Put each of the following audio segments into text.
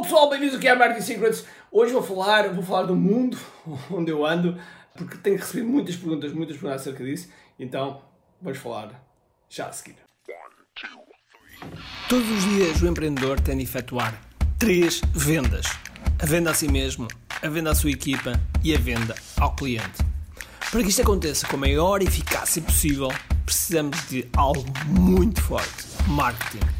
Olá pessoal, bem-vindos aqui à Marketing Secrets. Hoje vou falar, vou falar do mundo onde eu ando, porque tenho recebido muitas perguntas, muitas perguntas acerca disso, então vamos falar já a seguir. Todos os dias o empreendedor tem de efetuar três vendas: a venda a si mesmo, a venda à sua equipa e a venda ao cliente. Para que isto aconteça com a maior eficácia possível, precisamos de algo muito forte: marketing.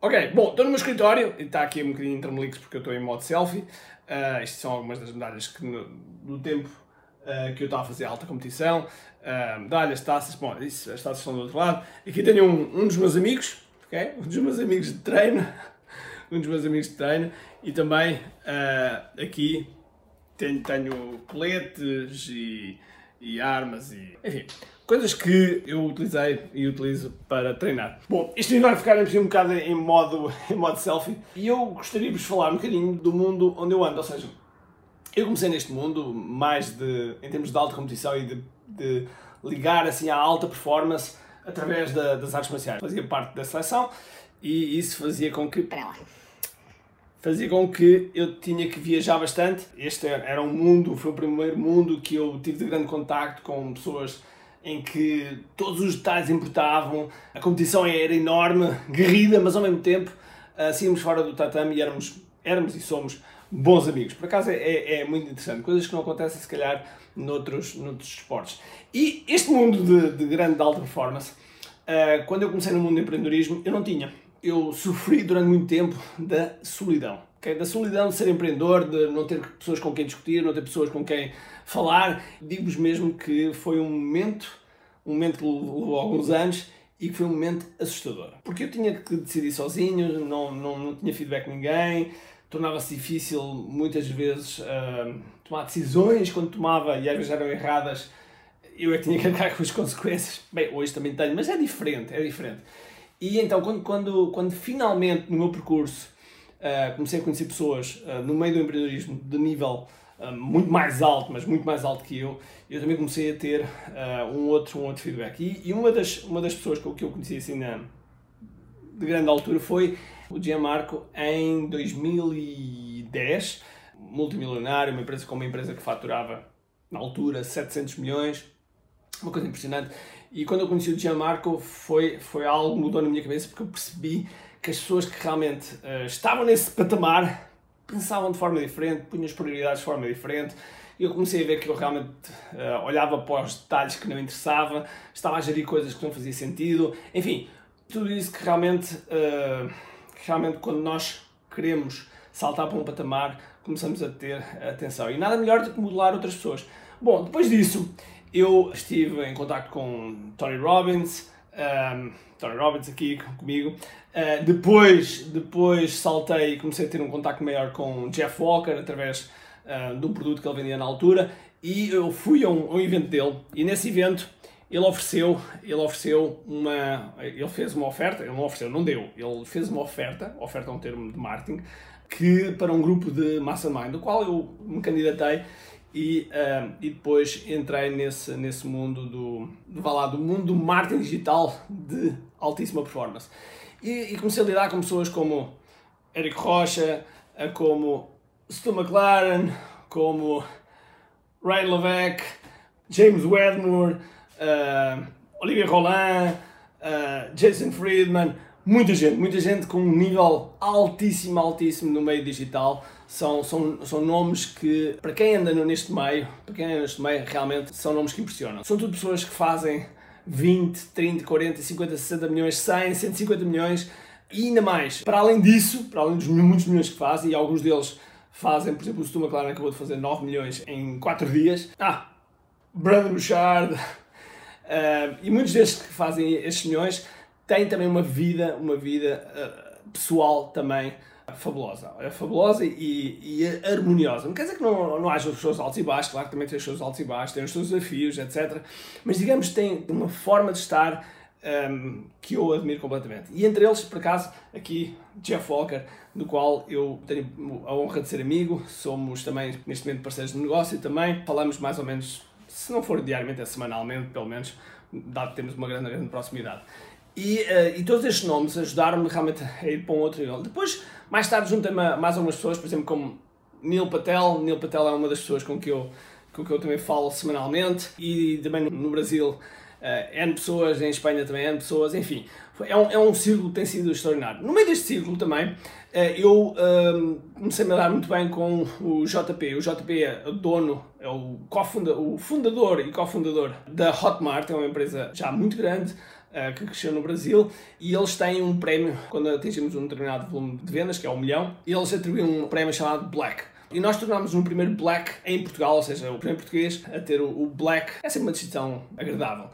Ok, bom, estou no meu escritório e está aqui um bocadinho intermelix porque eu estou em modo selfie. Uh, estas são algumas das medalhas que no, no tempo uh, que eu estava a fazer alta competição. Uh, medalhas, taças, bom, isso, as taças estão do outro lado. Aqui tenho um, um dos meus amigos, ok? Um dos meus amigos de treino um dos meus amigos de treino, e também uh, aqui tenho, tenho coletes e, e armas e enfim, coisas que eu utilizei e utilizo para treinar. Bom, isto vai ficar um bocado em modo, em modo selfie e eu gostaria de vos falar um bocadinho do mundo onde eu ando, ou seja, eu comecei neste mundo mais de, em termos de alta competição e de, de ligar assim à alta performance através da, das artes marciais. Fazia parte da seleção e isso fazia com que. Para lá. Fazia com que eu tinha que viajar bastante. Este era um mundo, foi o primeiro mundo que eu tive de grande contacto com pessoas em que todos os detalhes importavam, a competição era enorme, guerrida, mas ao mesmo tempo uh, saímos fora do tatame e éramos, éramos e somos bons amigos. Por acaso é, é, é, muito interessante, coisas que não acontecem se calhar noutros, noutros esportes. E este mundo de, de grande alta performance, uh, quando eu comecei no mundo do empreendedorismo, eu não tinha eu sofri durante muito tempo da solidão. Okay? Da solidão de ser empreendedor, de não ter pessoas com quem discutir, não ter pessoas com quem falar. Digo-vos mesmo que foi um momento, um momento que levou alguns anos e que foi um momento assustador. Porque eu tinha que decidir sozinho, não, não, não tinha feedback de ninguém, tornava-se difícil muitas vezes uh, tomar decisões quando tomava e às vezes eram erradas. Eu é que tinha que arcar com as consequências. Bem, hoje também tenho, mas é diferente, é diferente. E então, quando, quando, quando finalmente no meu percurso uh, comecei a conhecer pessoas uh, no meio do empreendedorismo de nível uh, muito mais alto, mas muito mais alto que eu, eu também comecei a ter um, outro, um outro feedback. E, e, uma, das, uma das pessoas que eu, que eu conheci assim na, de grande altura foi o Gianmarco em 2010, multimilionário, uma empresa com uma empresa que faturava na altura 700 milhões, uma coisa impressionante. E quando eu conheci o Gianmarco foi, foi algo que mudou na minha cabeça porque eu percebi que as pessoas que realmente uh, estavam nesse patamar pensavam de forma diferente, punham as prioridades de forma diferente. E eu comecei a ver que eu realmente uh, olhava para os detalhes que não interessava, estava a gerir coisas que não fazia sentido, enfim, tudo isso que realmente, uh, que realmente quando nós queremos saltar para um patamar, começamos a ter atenção. E nada melhor do que modelar outras pessoas. Bom, depois disso, eu estive em contato com Tony Robbins, um, Tony Robbins aqui comigo. Uh, depois, depois saltei e comecei a ter um contato maior com Jeff Walker através uh, de um produto que ele vendia na altura. E eu fui a um, a um, evento dele. E nesse evento ele ofereceu, ele ofereceu uma, ele fez uma oferta, ele não ofereceu, não deu, ele fez uma oferta, oferta é um termo de marketing, que para um grupo de mastermind, do qual eu me candidatei e, uh, e depois entrei nesse, nesse mundo do, do, lá, do mundo do marketing digital de altíssima performance. E, e, comecei a lidar com pessoas como Eric Rocha, como Stu McLaren, como Ryan Levesque, James Wedmore, uh, Olivia Roland, uh, Jason Friedman, muita gente, muita gente com um nível altíssimo, altíssimo no meio digital. São, são, são nomes que, para quem anda neste meio, para quem anda neste meio, realmente são nomes que impressionam. São tudo pessoas que fazem 20, 30, 40, 50, 60 milhões, 100, 150 milhões e ainda mais. Para além disso, para além dos muitos milhões que fazem, e alguns deles fazem, por exemplo, o Stu McLaren acabou de fazer 9 milhões em 4 dias. Ah, Brandon Bouchard, uh, e muitos destes que fazem estes milhões têm também uma vida, uma vida uh, pessoal também fabulosa. É fabulosa e, e harmoniosa. Não quer dizer que não, não haja os seus altos e baixos, claro que também tem os seus altos e baixos, tem os seus desafios, etc. Mas digamos que tem uma forma de estar um, que eu admiro completamente. E entre eles, por acaso, aqui Jeff Walker, do qual eu tenho a honra de ser amigo, somos também neste momento parceiros de negócio também, falamos mais ou menos, se não for diariamente, é semanalmente, pelo menos, dado que temos uma grande, grande proximidade. E, uh, e todos estes nomes ajudaram-me realmente a ir para um outro nível. Depois, mais tarde, juntei-me a mais algumas pessoas, por exemplo, como Neil Patel. Neil Patel é uma das pessoas com que eu, com que eu também falo semanalmente. E também no Brasil, Uh, N pessoas, em Espanha também N pessoas, enfim, é um, é um círculo que tem sido extraordinário. No meio deste círculo também, uh, eu uh, comecei a dar muito bem com o JP. O JP é o dono, é o, o fundador e cofundador da Hotmart, é uma empresa já muito grande, que cresceu no Brasil e eles têm um prémio quando atingimos um determinado volume de vendas, que é um milhão, eles atribuem um prémio chamado Black. E nós tornámos um primeiro black em Portugal, ou seja, o primeiro português a ter o, black. É sempre uma distinção agradável.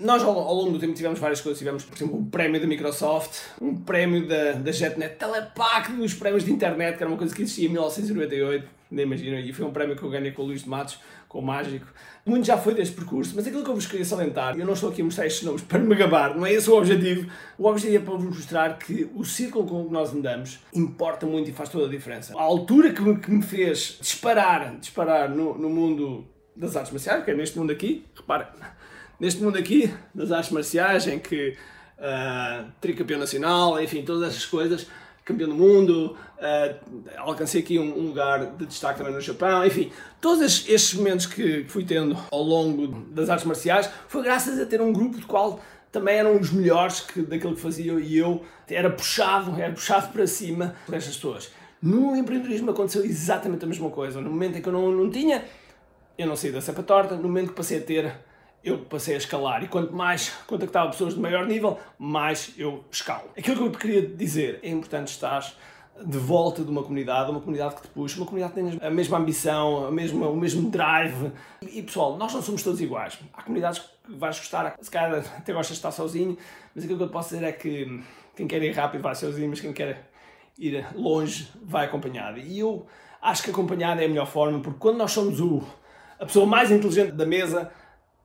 Nós, ao, longo do tempo, tivemos várias coisas. Tivemos, por exemplo, um prémio da Microsoft, um prémio da, da JetNet, Telepac, dos prémios de internet, que era uma coisa que existia em 1998, nem imagino. E foi um prémio que eu ganhei com o Luís de Matos, com o Mágico. Muito já foi deste percurso, mas aquilo que eu vos queria salientar, eu não estou aqui a mostrar estes nomes para me gabar, não é esse o objetivo. O objetivo é para vos mostrar que o círculo com que nós andamos importa muito e faz toda a diferença. A altura que me, que me fez disparar, disparar no, no mundo das artes marciais, que é neste mundo aqui, reparem neste mundo aqui, das artes marciais, em que uh, tricampeão nacional, enfim, todas essas coisas, campeão do mundo, uh, alcancei aqui um, um, lugar de destaque também no Japão, enfim, todos estes, momentos que fui tendo ao longo das artes marciais foi graças a ter um grupo de qual também eram os melhores que, daquilo que fazia e eu era puxado, era puxado para cima por estas pessoas. No empreendedorismo aconteceu exatamente a mesma coisa. No momento em que eu não, não tinha, eu não saí da cepa torta. No momento que passei a ter, eu passei a escalar. E quanto mais contactava pessoas de maior nível, mais eu escalo. Aquilo que eu te queria dizer, é importante estar de volta de uma comunidade, uma comunidade que te puxa, uma comunidade que tenha a mesma ambição, a mesma, o mesmo drive. E, pessoal, nós não somos todos iguais. Há comunidades que vais gostar, se calhar até gostas de estar sozinho, mas aquilo que eu te posso dizer é que quem quer ir rápido vai sozinho, mas quem quer ir longe vai acompanhado. E eu acho que acompanhado é a melhor forma, porque quando nós somos o, a pessoa mais inteligente da mesa,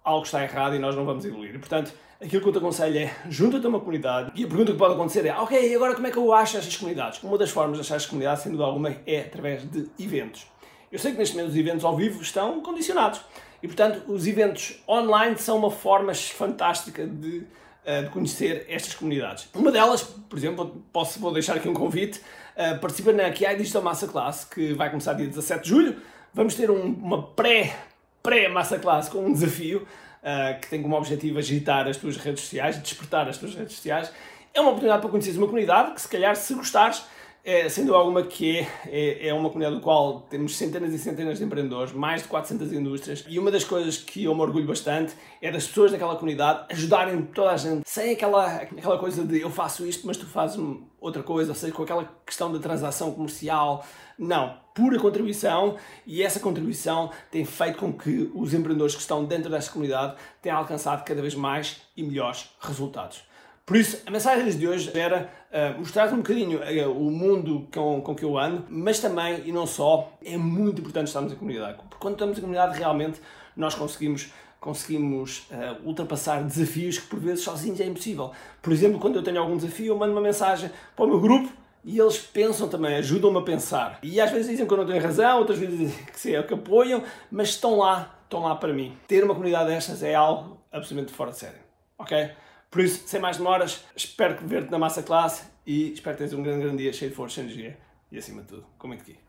algo está errado e nós não vamos evoluir. Portanto, aquilo que eu te aconselho é junta-te a uma comunidade e a pergunta que pode acontecer é ok, agora como é que eu acho estas comunidades? Uma das formas de achar estas comunidades, sem dúvida alguma, é através de eventos. Eu sei que neste momento os eventos ao vivo estão condicionados e, portanto, os eventos online são uma forma fantástica de, uh, de conhecer estas comunidades. Uma delas, por exemplo, posso, vou deixar aqui um convite, uh, participa na QI Digital Masterclass, que vai começar dia 17 de julho. Vamos ter um, uma pré pré-massa classe com um desafio uh, que tem como objetivo agitar as tuas redes sociais, despertar as tuas redes sociais. É uma oportunidade para conheceres uma comunidade que, se calhar, se gostares, é, sendo alguma que é, é, uma comunidade do qual temos centenas e centenas de empreendedores, mais de 400 indústrias, e uma das coisas que eu me orgulho bastante é das pessoas daquela comunidade ajudarem toda a gente, sem aquela, aquela coisa de eu faço isto, mas tu fazes outra coisa, ou seja, com aquela questão da transação comercial. Não, pura contribuição e essa contribuição tem feito com que os empreendedores que estão dentro desta comunidade tenham alcançado cada vez mais e melhores resultados. Por isso, a mensagem de hoje era uh, mostrar um bocadinho uh, o mundo com, com que eu ando, mas também, e não só, é muito importante estarmos em comunidade. Porque quando estamos em comunidade, realmente nós conseguimos, conseguimos uh, ultrapassar desafios que por vezes sozinhos é impossível. Por exemplo, quando eu tenho algum desafio, eu mando uma mensagem para o meu grupo e eles pensam também, ajudam-me a pensar. E às vezes dizem que eu não tenho razão, outras vezes dizem que, sim, é que apoiam, mas estão lá, estão lá para mim. Ter uma comunidade destas é algo absolutamente fora de série. Ok? Por isso, sem mais demoras, espero ver-te na massa classe e espero que tenhas um grande, grande dia cheio de força e energia e acima de tudo, comente aqui.